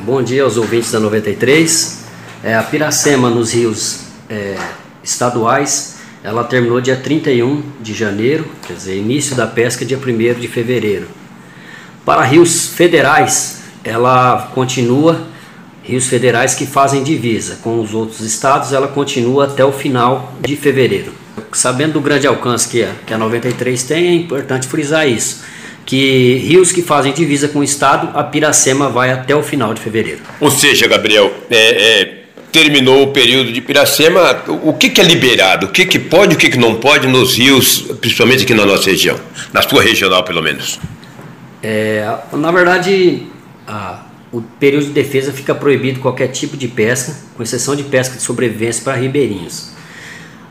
bom dia aos ouvintes da 93. É, a Piracema nos rios é, estaduais, ela terminou dia 31 de janeiro, quer dizer, início da pesca dia 1 de fevereiro. Para rios federais, ela continua, rios federais que fazem divisa com os outros estados, ela continua até o final de fevereiro. Sabendo do grande alcance que a, que a 93 tem, é importante frisar isso que rios que fazem divisa com o estado, a Piracema vai até o final de fevereiro. Ou seja, Gabriel, é, é, terminou o período de Piracema, o que, que é liberado? O que, que pode e o que, que não pode nos rios, principalmente aqui na nossa região, na sua regional pelo menos? É, na verdade, a, o período de defesa fica proibido qualquer tipo de pesca, com exceção de pesca de sobrevivência para ribeirinhos.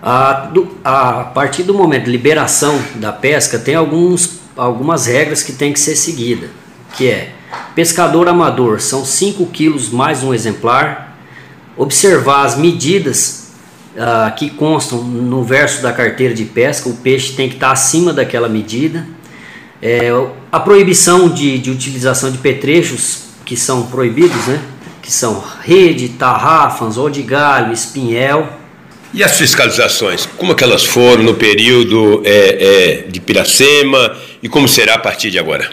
A, do, a partir do momento de liberação da pesca, tem alguns algumas regras que tem que ser seguida, que é pescador amador são 5 quilos mais um exemplar, observar as medidas uh, que constam no verso da carteira de pesca, o peixe tem que estar acima daquela medida, é, a proibição de, de utilização de petrechos que são proibidos, né? que são rede, tarrafas, ou de galho, espinhel, e as fiscalizações, como é que elas foram no período é, é, de Piracema e como será a partir de agora?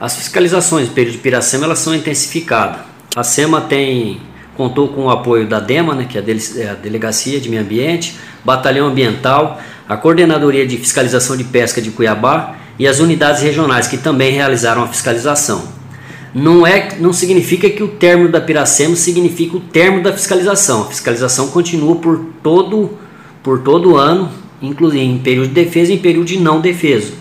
As fiscalizações no período de Piracema elas são intensificadas. A SEMA tem, contou com o apoio da DEMA, né, que é a é Delegacia de Meio Ambiente, Batalhão Ambiental, a Coordenadoria de Fiscalização de Pesca de Cuiabá e as unidades regionais que também realizaram a fiscalização não, é, não significa que o término da Piracema significa o término da fiscalização. A fiscalização continua por todo por todo ano, inclusive em período de defesa e em período de não defesa.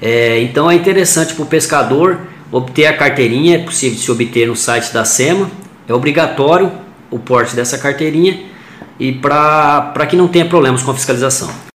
É, então é interessante para o pescador obter a carteirinha, é possível se obter no site da SEMA, é obrigatório o porte dessa carteirinha e para que não tenha problemas com a fiscalização.